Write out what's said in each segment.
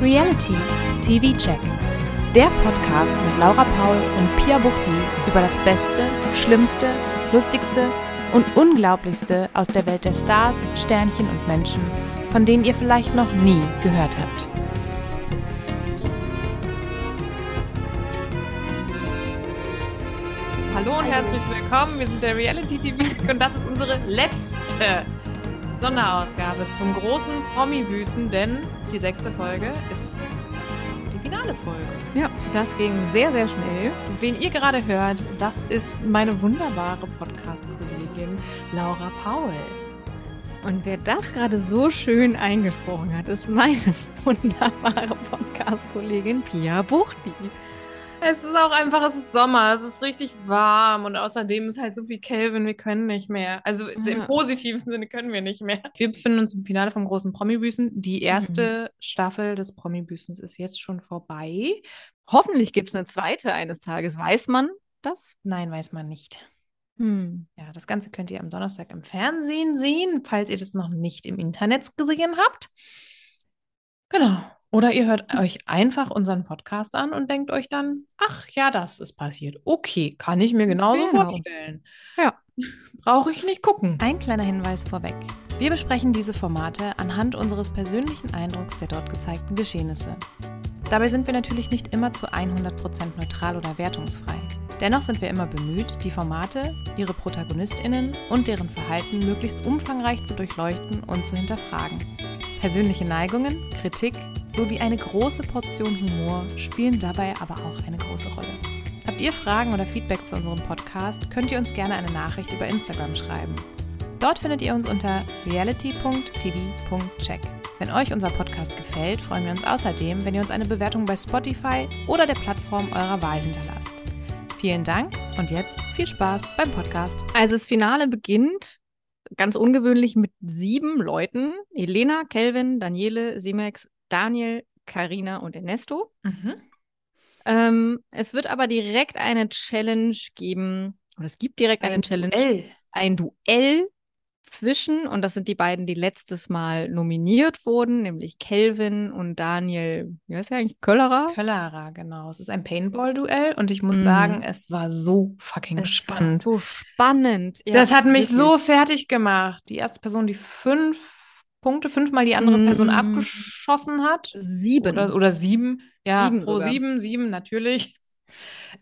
Reality TV Check. Der Podcast mit Laura Paul und Pia Buchti über das Beste, Schlimmste, Lustigste und Unglaublichste aus der Welt der Stars, Sternchen und Menschen, von denen ihr vielleicht noch nie gehört habt. Hallo und herzlich willkommen. Wir sind der Reality TV Check und das ist unsere letzte Sonderausgabe zum großen Promi-Wüsten, denn die sechste Folge ist die finale Folge. Ja, das ging sehr, sehr schnell. Wen ihr gerade hört, das ist meine wunderbare Podcast-Kollegin Laura Paul. Und wer das gerade so schön eingesprochen hat, ist meine wunderbare Podcast-Kollegin Pia Buchti. Es ist auch einfach, es ist Sommer, es ist richtig warm und außerdem ist halt so viel Kelvin, wir können nicht mehr. Also im Ja. positiven Sinne können wir nicht mehr. Wir befinden uns im Finale vom großen Promi-Büßen. Die erste Staffel des Promi-Büßens ist jetzt schon vorbei. Hoffentlich gibt es eine zweite eines Tages. Weiß man das? Nein, weiß man nicht. Hm. Ja, das Ganze könnt ihr am Donnerstag im Fernsehen sehen, falls ihr das noch nicht im Internet gesehen habt. Genau. Oder ihr hört euch einfach unseren Podcast an und denkt euch dann, ach ja, das ist passiert. Okay, kann ich mir genauso Genau. vorstellen. Ja. Brauche ich nicht gucken. Ein kleiner Hinweis vorweg. Wir besprechen diese Formate anhand unseres persönlichen Eindrucks der dort gezeigten Geschehnisse. Dabei sind wir natürlich nicht immer zu 100% neutral oder wertungsfrei. Dennoch sind wir immer bemüht, die Formate, ihre ProtagonistInnen und deren Verhalten möglichst umfangreich zu durchleuchten und zu hinterfragen. Persönliche Neigungen, Kritik sowie eine große Portion Humor spielen dabei aber auch eine große Rolle. Habt ihr Fragen oder Feedback zu unserem Podcast, könnt ihr uns gerne eine Nachricht über Instagram schreiben. Dort findet ihr uns unter reality.tv.check. Wenn euch unser Podcast gefällt, freuen wir uns außerdem, wenn ihr uns eine Bewertung bei Spotify oder der Plattform eurer Wahl hinterlasst. Vielen Dank und jetzt viel Spaß beim Podcast. Also das Finale beginnt ganz ungewöhnlich mit sieben Leuten. Elena, Kelvin, Daniele, Simex, Daniel, Karina und Ernesto. Ähm, es wird aber direkt eine Challenge geben, oder es gibt direkt eine Challenge, Duell. ein Duell zwischen, und das sind die beiden, die letztes Mal nominiert wurden, nämlich Kelvin und Daniel, wie heißt der eigentlich, Köllerer? Köllerer, genau. Es ist ein Paintball-Duell und ich muss Mhm. sagen, es war so fucking Es spannend. So spannend. Ja, das hat mich wirklich. so fertig gemacht. Die erste Person, die fünf Punkte, fünfmal die andere Person Mhm. abgeschossen hat. Sieben. Oder, oder sieben. Ja, Sieben pro sogar. sieben, sieben natürlich.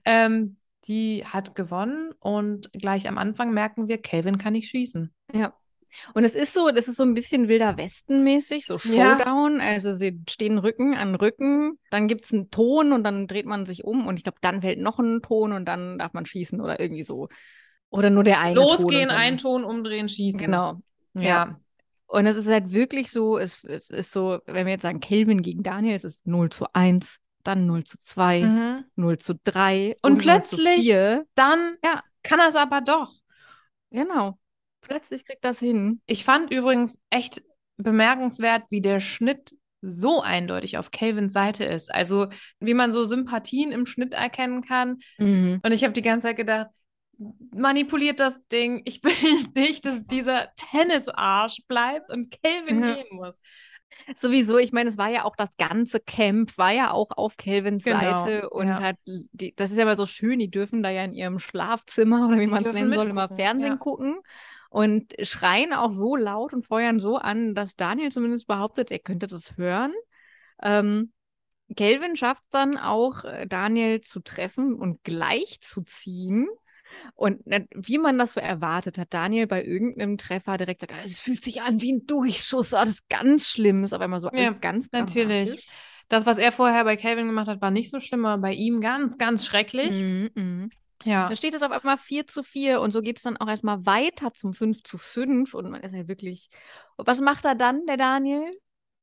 Ähm, die hat gewonnen und gleich am Anfang merken wir, Kelvin kann nicht schießen. Ja. Und es ist so, das ist so ein bisschen Wilder Westen-mäßig, so Ja. Showdown. Also sie stehen Rücken an Rücken, dann gibt es einen Ton und dann dreht man sich um und ich glaube, dann fällt noch ein Ton und dann darf man schießen oder irgendwie so. Oder nur der eine Ton. Losgehen, und dann- ein Ton, umdrehen, schießen. Genau. Ja. Und es ist halt wirklich so, es, es ist so, wenn wir jetzt sagen, Kelvin gegen Daniel, es ist 0 zu 1, dann 0 zu 2, Mhm. 0 zu 3 Und 0 zu plötzlich- 4. Dann Ja. kann er es aber doch. Genau. Plötzlich kriegt das hin. Ich fand übrigens echt bemerkenswert, wie der Schnitt so eindeutig auf Calvins Seite ist. Also, wie man so Sympathien im Schnitt erkennen kann. Mhm. Und ich habe die ganze Zeit gedacht, manipuliert das Ding. Ich will nicht, dass dieser Tennisarsch bleibt und Calvin Ja. gehen muss. Sowieso, ich meine, es war ja auch das ganze Camp, war ja auch auf Kelvins Genau, Seite und ja. hat, die, das ist ja immer so schön, die dürfen da ja in ihrem Schlafzimmer oder wie man es nennen soll, immer Fernsehen ja. gucken und schreien auch so laut und feuern so an, dass Daniel zumindest behauptet, er könnte das hören. Ähm, Kelvin schafft dann auch, äh, Daniel zu treffen und gleichzuziehen. Und wie man das so erwartet, hat Daniel bei irgendeinem Treffer direkt gesagt, "Ah, es fühlt sich an wie ein Durchschuss, ah, das ist ganz schlimm, ist aber immer so Ja, ganz natürlich. Das, was er vorher bei Calvin gemacht hat, war nicht so schlimm, aber bei ihm ganz, ganz schrecklich. Mhm, mhm. Ja. Da steht es auf einmal 4 zu 4 und so geht es dann auch erstmal weiter zum 5 zu 5 und man ist halt wirklich. Was macht er dann, der Daniel?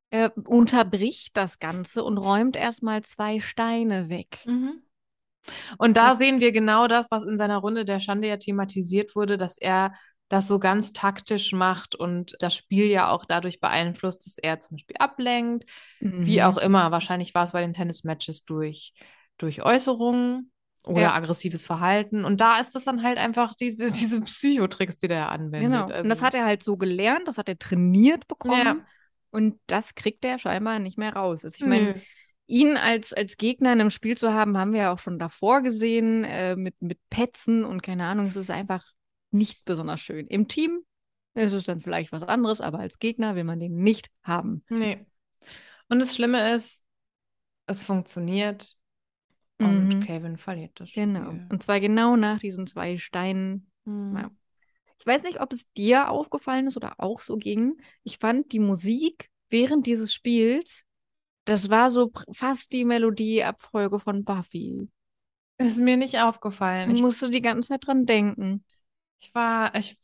Er unterbricht das Ganze und räumt erstmal zwei Steine weg. Mhm. Und da sehen wir genau das, was in seiner Runde der Schande ja thematisiert wurde, dass er das so ganz taktisch macht und das Spiel ja auch dadurch beeinflusst, dass er zum Beispiel ablenkt, wie Mhm. auch immer. Wahrscheinlich war es bei den Tennismatches durch, durch Äußerungen oder Ja. aggressives Verhalten. Und da ist das dann halt einfach diese, diese Psychotricks, die der anwendet. Genau. Also, Und das hat er halt so gelernt, das hat er trainiert bekommen. Ja. Und das kriegt er scheinbar nicht mehr raus. Also ich meine. Ihn als, als Gegner in einem Spiel zu haben, haben wir ja auch schon davor gesehen, äh, mit, mit Petzen und keine Ahnung, es ist einfach nicht besonders schön. Im Team ist es dann vielleicht was anderes, aber als Gegner will man den nicht haben. Nee. Und das Schlimme ist, es funktioniert und Mhm. Kevin verliert das Spiel. Genau. Und zwar genau nach diesen zwei Steinen. Mhm. Ja. Ich weiß nicht, ob es dir aufgefallen ist oder auch so ging. Ich fand die Musik während dieses Spiels, das war so fast die Melodieabfolge von Buffy. Ist mir nicht aufgefallen. Ich Ich, musste die ganze Zeit dran denken. ich war, ich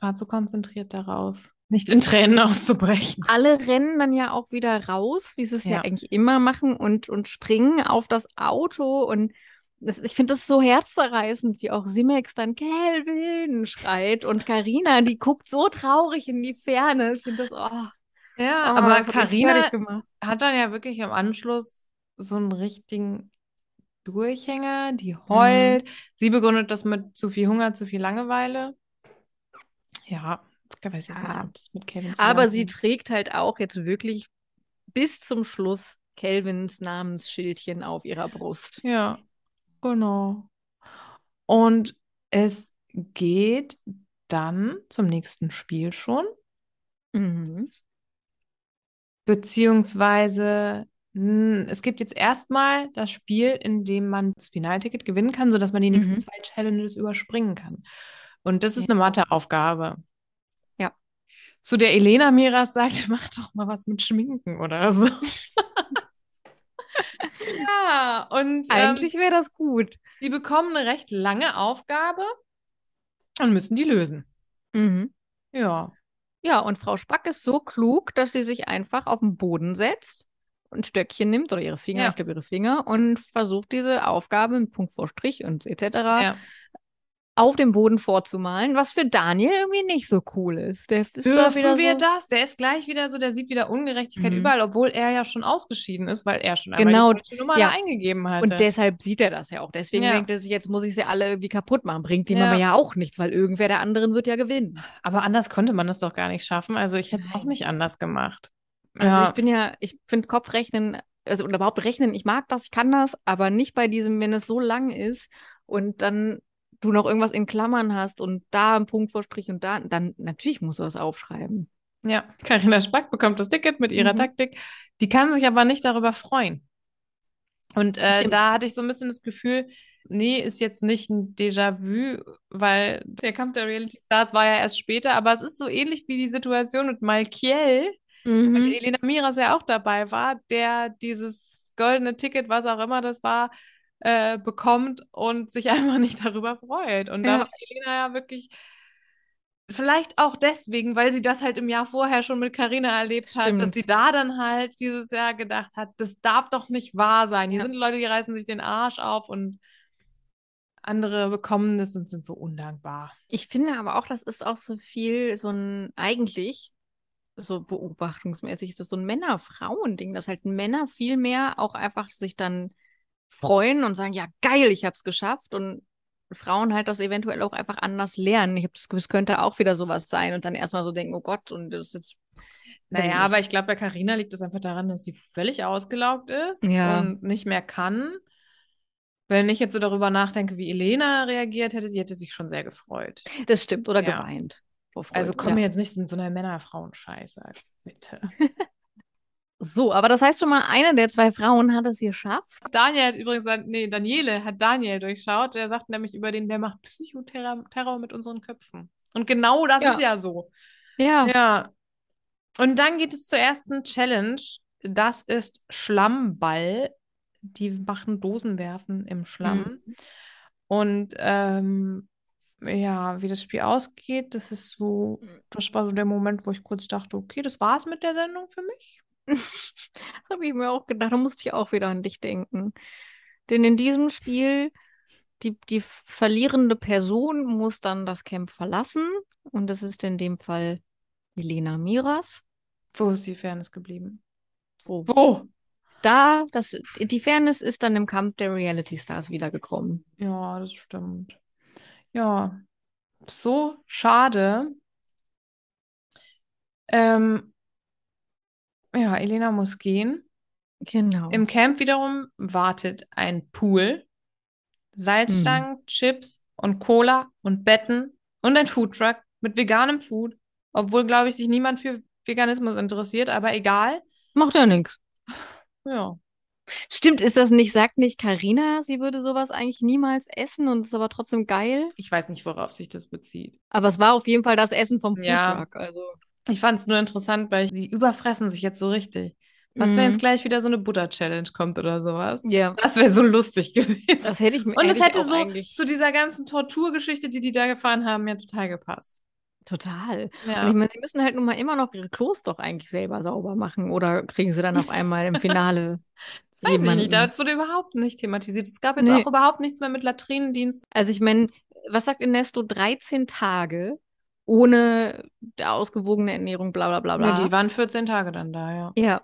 war zu konzentriert darauf, nicht in Tränen auszubrechen. Alle rennen dann ja auch wieder raus, wie sie es ja, Ja. eigentlich immer machen, und, und springen auf das Auto. Und das, ich finde das so herzzerreißend, wie auch Simex dann Kelvin schreit. Und Karina, die guckt so traurig in die Ferne. Ich finde das, oh, Ja, oh, aber Karina hat dann ja wirklich im Anschluss so einen richtigen Durchhänger, die heult. Sie begründet das mit zu viel Hunger, zu viel Langeweile. Ja, ich weiß jetzt Ja. nicht, ob das mit Kevin Aber sie trägt halt auch jetzt wirklich bis zum Schluss Kelvins Namensschildchen auf ihrer Brust. Ja, genau. Und es geht dann zum nächsten Spiel schon, Mhm. Beziehungsweise mh, es gibt jetzt erstmal das Spiel, in dem man das Finalticket gewinnen kann, sodass man die nächsten Mhm. zwei Challenges überspringen kann. Und das ist eine Matheaufgabe. Ja. Zu der Elena Miras sagt, mach doch mal was mit Schminken oder so. Ja, und ähm, Eigentlich wäre das gut. die bekommen eine recht lange Aufgabe und müssen die lösen. Mhm. Ja. Ja, und Frau Spack ist so klug, dass sie sich einfach auf den Boden setzt, ein Stöckchen nimmt oder ihre Finger, Ja. ich glaube ihre Finger, und versucht diese Aufgabe mit Punkt vor Strich und etc. Ja. Auf dem Boden vorzumalen, was für Daniel irgendwie nicht so cool ist. Der ist da wieder Dürfen wir so. das? Der ist gleich wieder so, der sieht wieder Ungerechtigkeit Mhm. überall, obwohl er ja schon ausgeschieden ist, weil er schon Genau, die Nummer ja. eingegeben hatte. Und deshalb sieht er das ja auch. Deswegen Ja. denkt er sich, jetzt muss ich sie alle irgendwie kaputt machen. Bringt ihm Ja. aber ja auch nichts, weil irgendwer der anderen wird ja gewinnen. Aber anders konnte man das doch gar nicht schaffen. Also ich hätte es auch nicht anders gemacht. Also Ja. ich bin ja, ich finde Kopfrechnen, also oder überhaupt rechnen, ich mag das, ich kann das, aber nicht bei diesem, wenn es so lang ist und dann du noch irgendwas in Klammern hast und da ein Punkt vor Strich und da, dann natürlich musst du das aufschreiben. Ja, Carina Spack bekommt das Ticket mit ihrer Mhm. Taktik. Die kann sich aber nicht darüber freuen. Und äh, da hatte ich so ein bisschen das Gefühl, nee, ist jetzt nicht ein Déjà-vu, weil der Kampf der Reality Stars war ja erst später, aber es ist so ähnlich wie die Situation mit Malkiel, Mhm. mit Elena Miras ja auch dabei war, der dieses goldene Ticket, was auch immer das war, äh, bekommt und sich einfach nicht darüber freut. Und da Ja. war Elena ja wirklich, vielleicht auch deswegen, weil sie das halt im Jahr vorher schon mit Carina erlebt hat, dass Stimmt. sie da dann halt dieses Jahr gedacht hat, das darf doch nicht wahr sein. Hier Ja. sind Leute, die reißen sich den Arsch auf und andere bekommen das und sind so undankbar. Ich finde aber auch, das ist auch so viel so ein, eigentlich, so beobachtungsmäßig, ist das so ein Männer-Frauen-Ding, dass halt Männer viel mehr auch einfach sich dann freuen und sagen, ja, geil, ich hab's geschafft und Frauen halt das eventuell auch einfach anders lernen. Ich habe das Gefühl, es könnte auch wieder sowas sein und dann erstmal so denken, oh Gott, und das ist jetzt. Naja, ich aber ich glaube, bei Carina liegt es einfach daran, dass sie völlig ausgelaugt ist Ja. und nicht mehr kann. Wenn ich jetzt so darüber nachdenke, wie Elena reagiert hätte, die hätte sich schon sehr gefreut. Das stimmt, oder Ja. geweint. Also komm ja. mir jetzt nicht mit so einer Männer-Frauen-Scheiße, bitte. So, aber das heißt schon mal, eine der zwei Frauen hat es geschafft. Daniel hat übrigens, nee, Daniele hat Daniel durchschaut. Der sagt nämlich über den, der macht Psychoterror Terror mit unseren Köpfen. Und genau das Ja. ist ja so. Ja. Ja. Und dann geht es zur ersten Challenge. Das ist Schlammball. Die machen Dosenwerfen im Schlamm. Und ähm, ja, wie das Spiel ausgeht, das ist so, das war so der Moment, wo ich kurz dachte, okay, das war's mit der Sendung für mich. Das habe ich mir auch gedacht. Da musste ich auch wieder an dich denken. Denn in diesem Spiel, die, die verlierende Person muss dann das Camp verlassen. Und das ist in dem Fall Elena Miras. Wo ist die Fairness geblieben? Wo? Wo? Da, das, die Fairness ist dann im Kampf der Reality Stars wiedergekommen. Ja, das stimmt. Ja, so schade. Ähm, Ja, Elena muss gehen. Genau. Im Camp wiederum wartet ein Pool, Salzstangen, Chips und Cola und Betten und ein Foodtruck mit veganem Food. Obwohl, glaube ich, sich niemand für Veganismus interessiert, aber egal. Macht ja nichts. Ja. Stimmt, ist das nicht, sagt nicht Karina, sie würde sowas eigentlich niemals essen und ist aber trotzdem geil? Ich weiß nicht, worauf sich das bezieht. Aber es war auf jeden Fall das Essen vom Ja. Foodtruck. Also. Ich fand es nur interessant, weil die überfressen sich jetzt so richtig. Was, wenn Mhm. jetzt gleich wieder so eine Butter-Challenge kommt oder sowas? Ja, Das wäre so lustig gewesen. das hätte ich mir Und es hätte ich so eigentlich zu dieser ganzen Torturgeschichte, die die da gefahren haben, ja total gepasst. total. Ja. Und ich meine, sie müssen halt nun mal immer noch ihre Klos doch eigentlich selber sauber machen oder kriegen sie dann auf einmal im Finale Das weiß ich jemanden? nicht, es wurde überhaupt nicht thematisiert. Es gab jetzt Nee. auch überhaupt nichts mehr mit Latrinendienst. Also ich meine, was sagt Ernesto? 13 Tage ohne ausgewogene Ernährung, bla bla bla bla. Ja, die waren 14 Tage dann da, ja. Ja.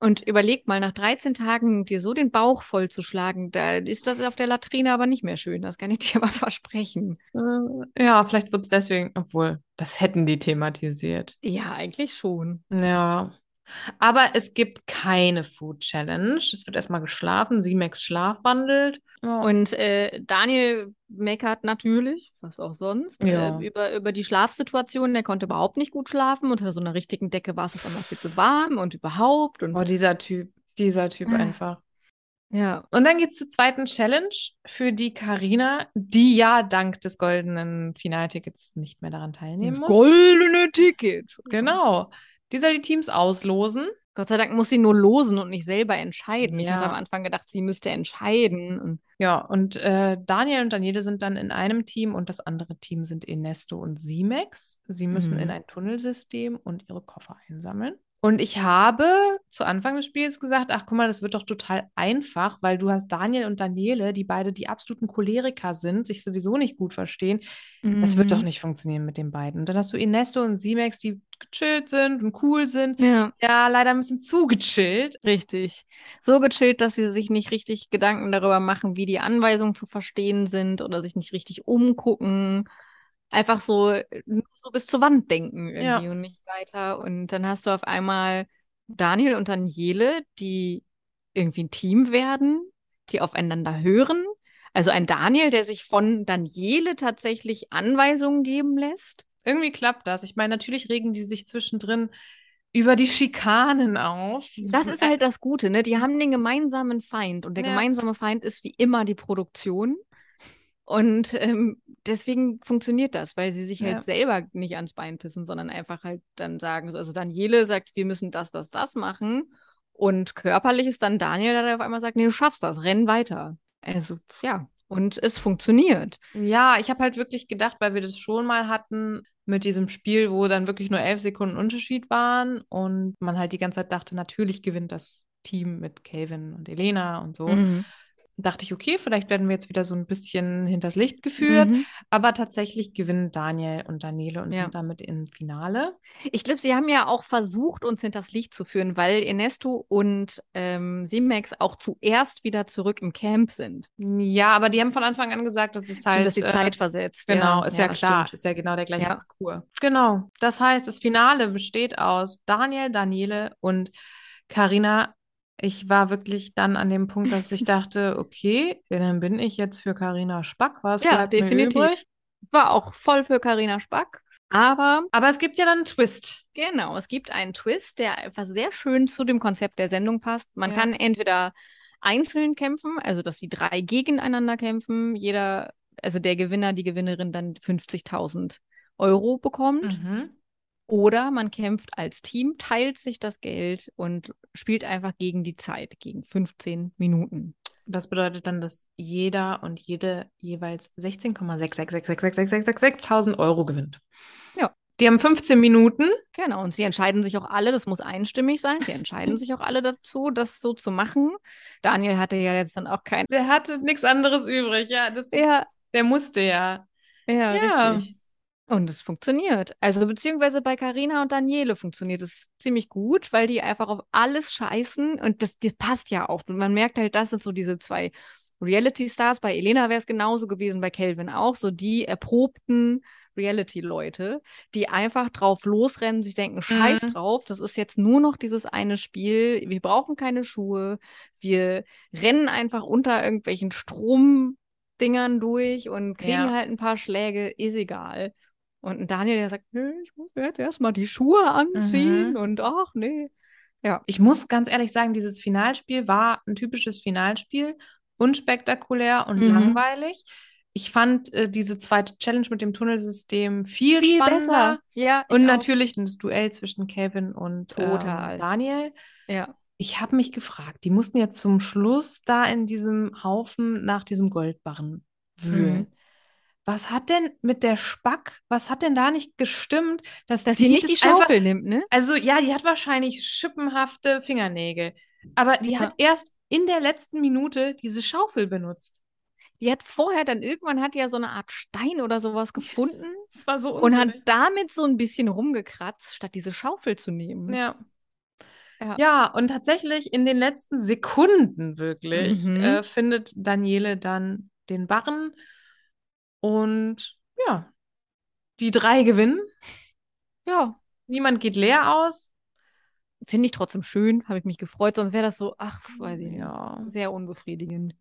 Und überleg mal, nach 13 Tagen dir so den Bauch vollzuschlagen, da ist das auf der Latrine aber nicht mehr schön. Das kann ich dir aber versprechen. Äh, Ja, vielleicht wird es deswegen, obwohl, das hätten die thematisiert. Ja, eigentlich schon. Ja. Aber es gibt keine Food Challenge. Es wird erstmal geschlafen. Simex schlafwandelt. Ja. Und äh, Daniel meckert natürlich, was auch sonst, Ja. äh, über, über die Schlafsituation. Der konnte überhaupt nicht gut schlafen. Unter so einer richtigen Decke war es auf einmal viel zu warm und überhaupt. Und Oh, dieser Typ, dieser Typ Ah. einfach. ja, Und dann geht's zur zweiten Challenge für die Karina, die ja dank des goldenen Finaltickets nicht mehr daran teilnehmen muss. goldene Ticket. Genau. Die soll die Teams auslosen. Gott sei Dank muss sie nur losen und nicht selber entscheiden. Ich Ja. hatte am Anfang gedacht, sie müsste entscheiden. Und Ja, und äh, Daniel und Daniele sind dann in einem Team und das andere Team sind Enesto und Simex. Sie müssen Mhm. in ein Tunnelsystem und ihre Koffer einsammeln. Und ich habe zu Anfang des Spiels gesagt, ach guck mal, das wird doch total einfach, weil du hast Daniel und Daniele, die beide die absoluten Choleriker sind, sich sowieso nicht gut verstehen. Das wird doch Mhm. nicht funktionieren mit den beiden. Und dann hast du Enesto und Simex, die gechillt sind und cool sind. Ja, Ja, leider ein bisschen zu gechillt. richtig. So gechillt, dass sie sich nicht richtig Gedanken darüber machen, wie die Anweisungen zu verstehen sind oder sich nicht richtig umgucken. Einfach so, so bis zur Wand denken irgendwie Ja. und nicht weiter. Und dann hast du auf einmal Daniel und Daniele, die irgendwie ein Team werden, die aufeinander hören. Also ein Daniel, der sich von Daniele tatsächlich Anweisungen geben lässt. Irgendwie klappt das. Ich meine, natürlich regen die sich zwischendrin über die Schikanen auf. Das ist halt das Gute, ne? Die haben den gemeinsamen Feind und der Ja. gemeinsame Feind ist wie immer die Produktion. Und ähm, deswegen funktioniert das, weil sie sich Ja. halt selber nicht ans Bein pissen, sondern einfach halt dann sagen, so- also Daniele sagt, wir müssen das, das, das machen. Und körperlich ist dann Daniel, der auf einmal sagt, nee, du schaffst das, renn weiter. Also, ja. Und es funktioniert. Ja, ich habe halt wirklich gedacht, weil wir das schon mal hatten mit diesem Spiel, wo dann wirklich nur elf Sekunden Unterschied waren und man halt die ganze Zeit dachte, natürlich gewinnt das Team mit Calvin und Elena und so. Mhm. Dachte ich, okay, vielleicht werden wir jetzt wieder so ein bisschen hinters Licht geführt, Mhm. aber tatsächlich gewinnen Daniel und Daniele und Ja. sind damit im Finale. Ich glaube, sie haben ja auch versucht, uns hinters Licht zu führen, weil Ernesto und ähm, Simex auch zuerst wieder zurück im Camp sind. Ja, aber die haben von Anfang an gesagt, dass es Stimmt, halt dass die äh, Zeit versetzt. Genau, ist ja, das klar, stimmt. ist ja genau der gleiche Ja. Parcours. Genau, das heißt, das Finale besteht aus Daniel, Daniele und Karina. Ich war wirklich dann an dem Punkt, dass ich dachte, okay, dann bin ich jetzt für Karina Spack. Was Ja, bleibt mir definitiv. übrig? War auch voll für Karina Spack. Aber Aber es gibt ja dann einen Twist. genau, es gibt einen Twist, der einfach sehr schön zu dem Konzept der Sendung passt. Man Ja. kann entweder einzeln kämpfen, also dass die drei gegeneinander kämpfen, jeder, also der Gewinner, die Gewinnerin dann 50.000 Euro bekommt. Mhm. Oder man kämpft als Team, teilt sich das Geld und spielt einfach gegen die Zeit, gegen 15 Minuten. Das bedeutet dann, dass jeder und jede jeweils 16,6666666.000 Euro gewinnt. Ja. Die haben 15 Minuten. Genau, und sie entscheiden sich auch alle, das muss einstimmig sein, sie entscheiden sich auch alle dazu, das so zu machen. Daniel hatte ja jetzt dann auch kein. Der hatte nichts anderes übrig. Ja, das Ja, der musste ja. ja, Ja. richtig. Und es funktioniert. Also beziehungsweise bei Carina und Daniele funktioniert es ziemlich gut, weil die einfach auf alles scheißen und das, das passt ja auch. Und man merkt halt, das sind so diese zwei Reality-Stars. Bei Elena wäre es genauso gewesen, bei Calvin auch. So die erprobten Reality-Leute, die einfach drauf losrennen, sich denken, scheiß Mhm. drauf, das ist jetzt nur noch dieses eine Spiel, wir brauchen keine Schuhe, wir rennen einfach unter irgendwelchen Stromdingern durch und kriegen Ja. halt ein paar Schläge, ist egal. Und ein Daniel, der sagt, nö, ich muss mir jetzt erstmal die Schuhe anziehen Mhm. und ach nee. Ja. Ich muss ganz ehrlich sagen, dieses Finalspiel war ein typisches Finalspiel, unspektakulär und Mhm. langweilig. Ich fand äh, diese zweite Challenge mit dem Tunnelsystem viel, Viel spannender. besser. Ja, Und auch. natürlich das Duell zwischen Kevin und ähm, Daniel. Ja. Ich habe mich gefragt, die mussten ja zum Schluss da in diesem Haufen nach diesem Goldbarren wühlen. Mhm. Was hat denn mit der Spack, was hat denn da nicht gestimmt, dass, Dass sie nicht die das einfach- Schaufel nimmt, ne? also ja, die hat wahrscheinlich schippenhafte Fingernägel. Aber die Ja. hat erst in der letzten Minute diese Schaufel benutzt. Die hat vorher dann irgendwann hat die ja so eine Art Stein oder sowas gefunden Das war so und hat unsinnig. damit so ein bisschen rumgekratzt, statt diese Schaufel zu nehmen. Ja. Ja. Ja, und tatsächlich in den letzten Sekunden wirklich Mhm. äh, findet Daniele dann den Barren und ja, die drei gewinnen. Ja, Niemand geht leer aus. finde ich trotzdem schön, habe ich mich gefreut, sonst wäre das so, ach, weiß ich nicht, Ja. sehr unbefriedigend.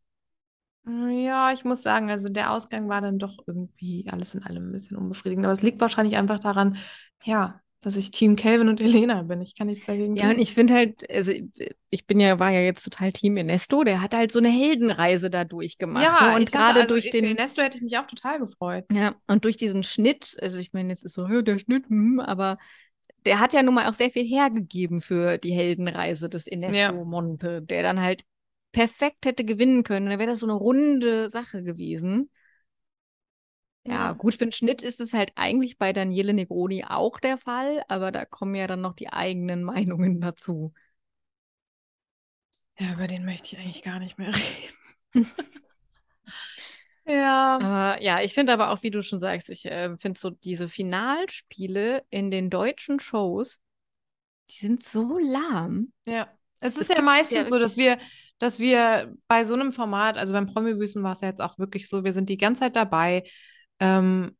Ja, ich muss sagen, also der Ausgang war dann doch irgendwie alles in allem ein bisschen unbefriedigend. Aber es liegt wahrscheinlich einfach daran, ja, dass ich Team Calvin und Elena bin. Ich kann nichts dagegen Ja, und ich finde halt, also ich bin ja, war ja jetzt total Team Ernesto, der hat halt so eine Heldenreise da durchgemacht. Ja, ne? und gerade also durch den, Ernesto hätte ich mich auch total gefreut. Ja, und durch diesen Schnitt, also ich meine, jetzt ist so, "Ja, der Schnitt, hm, aber der hat ja nun mal auch sehr viel hergegeben für die Heldenreise des Ernesto Ja. Monte, der dann halt perfekt hätte gewinnen können. Da wäre das so eine runde Sache gewesen. Ja, Ja. gut, für den Schnitt ist es halt eigentlich bei Daniele Negroni auch der Fall, aber da kommen ja dann noch die eigenen Meinungen dazu. Ja, über den möchte ich eigentlich gar nicht mehr reden. ja. Äh, ja, ich finde aber auch, wie du schon sagst, ich äh, finde so diese Finalspiele in den deutschen Shows, die sind so lahm. Ja. Es ist ja gibt meistens ja so, dass wir, dass wir bei so einem Format, also beim Promi-Büßen war es ja jetzt auch wirklich so, wir sind die ganze Zeit dabei. Ähm,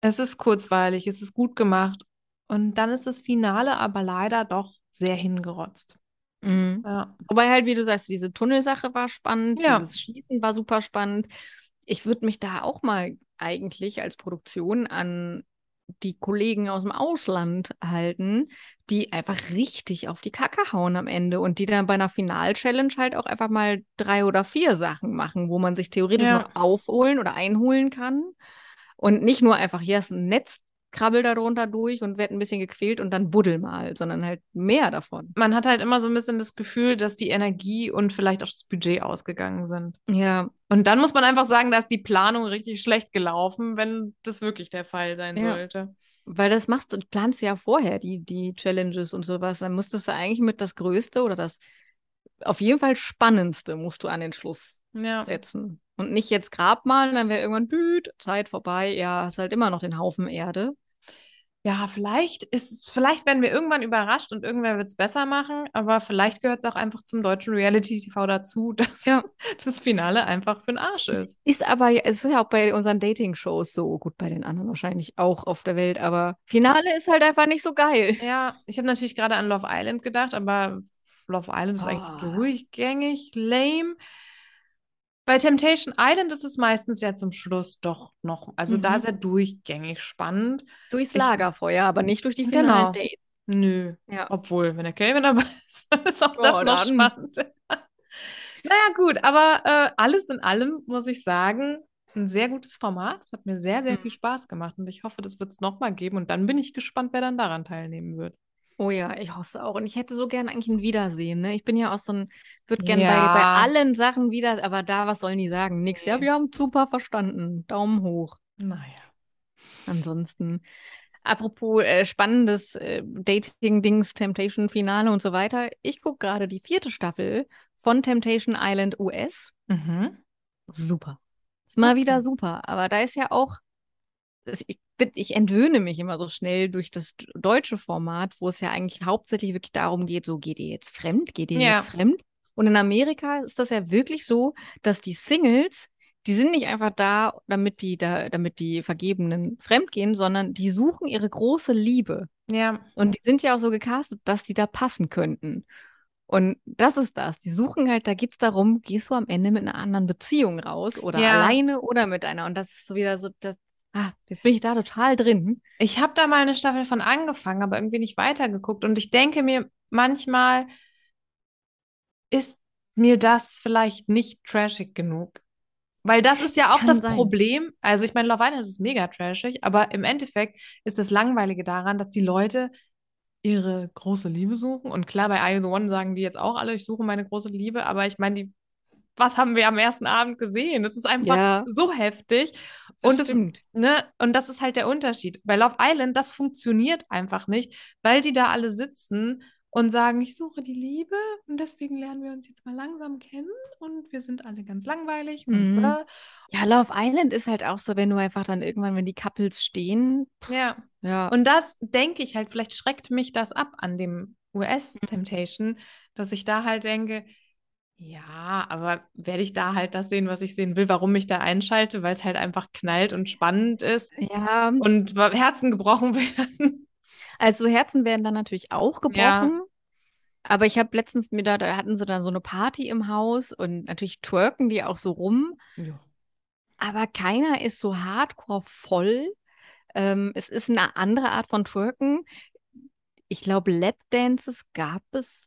es ist kurzweilig, es ist gut gemacht. Und dann ist das Finale aber leider doch sehr hingerotzt. Mhm. Ja. Wobei halt, wie du sagst, diese Tunnelsache war spannend, Ja. dieses Schießen war super spannend. Ich würde mich da auch mal eigentlich als Produktion an die Kollegen aus dem Ausland halten, die einfach richtig auf die Kacke hauen am Ende und die dann bei einer Final-Challenge halt auch einfach mal drei oder vier Sachen machen, wo man sich theoretisch Ja. noch aufholen oder einholen kann. Und nicht nur einfach, hier ist ein Netz, krabbel da drunter durch und werd ein bisschen gequält und dann buddel mal, sondern halt mehr davon. Man hat halt immer so ein bisschen das Gefühl, dass die Energie und vielleicht auch das Budget ausgegangen sind. Ja, Und dann muss man einfach sagen, da ist die Planung richtig schlecht gelaufen, wenn das wirklich der Fall sein Ja. sollte. Weil das machst du, planst ja vorher, die, die Challenges und sowas. Dann musstest du eigentlich mit das Größte oder das auf jeden Fall Spannendste musst du an den Schluss Ja. setzen. Und nicht jetzt grab mal, dann wäre irgendwann düt, Zeit vorbei. Ja, hast halt immer noch den Haufen Erde. Ja, vielleicht ist, vielleicht werden wir irgendwann überrascht und irgendwer wird es besser machen, aber vielleicht gehört es auch einfach zum deutschen Reality-TV dazu, dass Ja. das Finale einfach für den Arsch ist. Ist aber, ja- es ist ja auch bei unseren Dating-Shows so, gut, bei den anderen wahrscheinlich auch auf der Welt, aber Finale ist halt einfach nicht so geil. Ja, ich habe natürlich gerade an Love Island gedacht, aber Love Island ist Ah. eigentlich durchgängig lame. Bei Temptation Island ist es meistens ja zum Schluss doch noch, also da Mhm. ist er durchgängig spannend. Durchs Ich- Lagerfeuer, aber nicht durch die Genau. finalen Dates. Nö, Ja. obwohl, wenn der Kelvin dabei ist, dann ist auch Oh, das noch dann. spannend. naja, gut, aber äh, alles in allem muss ich sagen, ein sehr gutes Format. Es hat mir sehr, sehr Mhm. viel Spaß gemacht und ich hoffe, das wird es nochmal geben und dann bin ich gespannt, wer dann daran teilnehmen wird. Oh ja, ich hoffe es auch. Und ich hätte so gern eigentlich ein Wiedersehen. Ne? Ich bin ja auch so ein, würde gern bei, Ja. bei allen Sachen wieder, aber da, was sollen die sagen? Nix. Ja, wir haben super verstanden. Daumen hoch. Naja. Ansonsten, apropos äh, spannendes äh, Dating-Dings, Temptation-Finale und so weiter. Ich gucke gerade die vierte Staffel von Temptation Island US. Mhm. Super. Ist mal Okay. wieder super. Aber da ist ja auch, ich, ich entwöhne mich immer so schnell durch das deutsche Format, wo es ja eigentlich hauptsächlich wirklich darum geht, so geht ihr jetzt fremd, geht ihr Ja. jetzt fremd? Und in Amerika ist das ja wirklich so, dass die Singles, die sind nicht einfach da, damit die da, damit die Vergebenen fremdgehen, sondern die suchen ihre große Liebe. Ja. Und die sind ja auch so gecastet, dass die da passen könnten. Und das ist das. Die suchen halt, da geht es darum, gehst du am Ende mit einer anderen Beziehung raus oder Ja. alleine oder mit einer. Und das ist so wieder so, das, ah, jetzt bin ich da total drin. Ich habe da mal eine Staffel von angefangen, aber irgendwie nicht weitergeguckt. Und ich denke mir manchmal, ist mir das vielleicht nicht trashig genug? Weil das ist ja auch Kann das sein. Problem. Also ich meine, Love Island ist mega trashig, aber im Endeffekt ist das Langweilige daran, dass die Leute ihre große Liebe suchen. Und klar, bei You the One sagen die jetzt auch alle, ich suche meine große Liebe, aber ich meine, die, was haben wir am ersten Abend gesehen? Das ist einfach Ja. so heftig. Das Und es, stimmt. Ne? Und das ist halt der Unterschied. Bei Love Island, das funktioniert einfach nicht, weil die da alle sitzen und sagen, ich suche die Liebe und deswegen lernen wir uns jetzt mal langsam kennen und wir sind alle ganz langweilig Mhm. Ja, Love Island ist halt auch so, wenn du einfach dann irgendwann, wenn die Couples stehen, Ja. ja. Und das denke ich halt, vielleicht schreckt mich das ab an dem US-Temptation, dass ich da halt denke, ja, aber werde ich da halt das sehen, was ich sehen will, warum ich da einschalte, weil es halt einfach knallt und spannend ist ja, und Herzen gebrochen werden. also Herzen werden dann natürlich auch Ja. gebrochen. Aber ich habe letztens mir da, da hatten sie dann so eine Party im Haus und natürlich twerken die auch so rum. Ja. Aber keiner ist so hardcore voll. Ähm, es ist eine andere Art von Twerken. Ich glaube, Lapdances gab es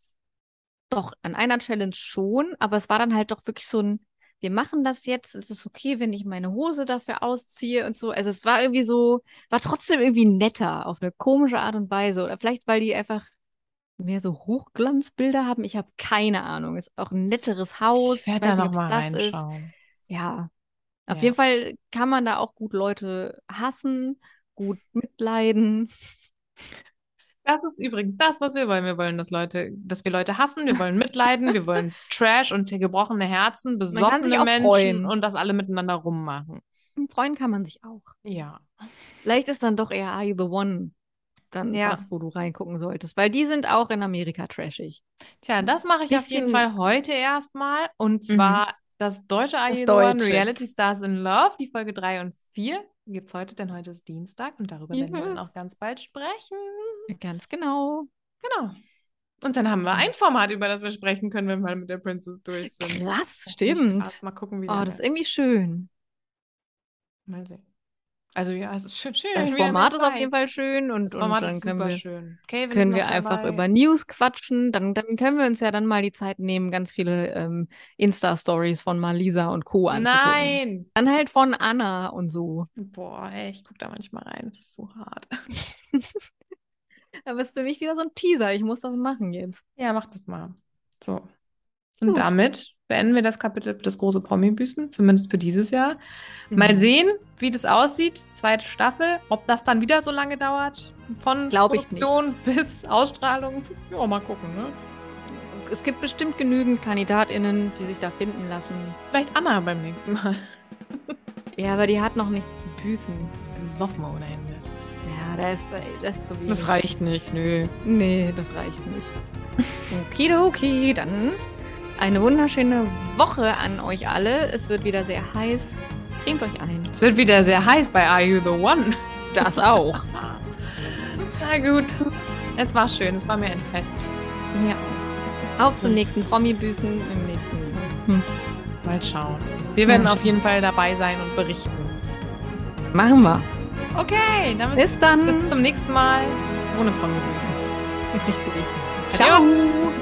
doch an einer Challenge schon, aber es war dann halt doch wirklich so ein, wir machen das jetzt, es ist okay, wenn ich meine Hose dafür ausziehe und so. Also es war irgendwie so, war trotzdem irgendwie netter auf eine komische Art und Weise. Oder vielleicht, weil die einfach mehr so Hochglanzbilder haben. Ich habe keine Ahnung. Ist auch ein netteres Haus. Ich werde weiß da nicht, noch ob's mal das ist. reinschauen. Ja. Auf Ja. jeden Fall kann man da auch gut Leute hassen, gut mitleiden. Das ist übrigens das, was wir wollen. Wir wollen, dass Leute, dass wir Leute hassen, wir wollen mitleiden, wir wollen Trash und gebrochene Herzen, besoffene Menschen freuen. und das alle miteinander rummachen. Freuen kann man sich auch. Ja. Vielleicht ist dann doch eher Are You the One dann Ja. was, wo du reingucken solltest, weil die sind auch in Amerika trashig. Tja, das mache ich auf jeden Bisschen- Fall heute erstmal. Und zwar das deutsche You the One. Reality Stars in Love, die Folge 3 und 4 gibt es heute, denn heute ist Dienstag und darüber werden wir dann Yes. auch ganz bald sprechen. Ganz genau. Genau. Und dann haben wir ein Format, über das wir sprechen können, wenn wir mit der Princess durch sind. Krass, stimmt. Mal gucken, wie Oh, das ist irgendwie schön. Mal sehen. Also ja, es ist schön. schön Das Format ist auf jeden Fall schön und, Das und Format dann ist können super wir, schön. Calvin können wir noch einfach dabei. über News quatschen. Dann, dann können wir uns ja dann mal die Zeit nehmen, ganz viele ähm, Insta-Stories von Malisa und Co. anzugucken. Nein! Dann halt von Anna und so. Boah, ey, ich guck da manchmal rein. Das ist so hart. Aber es ist für mich wieder so ein Teaser. Ich muss das machen jetzt. Ja, mach das mal. So. Und Gut. damit beenden wir das Kapitel das große Promi-Büßen, zumindest für dieses Jahr. Mal Mhm. sehen, wie das aussieht. Zweite Staffel. Ob das dann wieder so lange dauert. Von Glaub ich Produktion bis Ausstrahlung. Ja, mal gucken, ne? Es gibt bestimmt genügend KandidatInnen, die sich da finden lassen. Vielleicht Anna beim nächsten Mal. Ja, aber die hat noch nichts zu büßen. Besoffen ohne Ende. Ja, da ist, das ist so wenig. Das reicht nicht, nö. Nee, das reicht nicht. Okidoki, dann eine wunderschöne Woche an euch alle. Es wird wieder sehr heiß. Cremt euch ein. Es wird wieder sehr heiß bei Are You the One? Das auch. Na gut. Es war schön, es war mir ein Fest. Ja. Auf zum nächsten Promi-Büßen im nächsten Hm. Mal schauen. Wir werden auf jeden Fall dabei sein und berichten. Machen wir. Okay, dann bis, Bis dann. bis zum nächsten Mal. Ohne Promi. Richtig. Ciao. Ciao.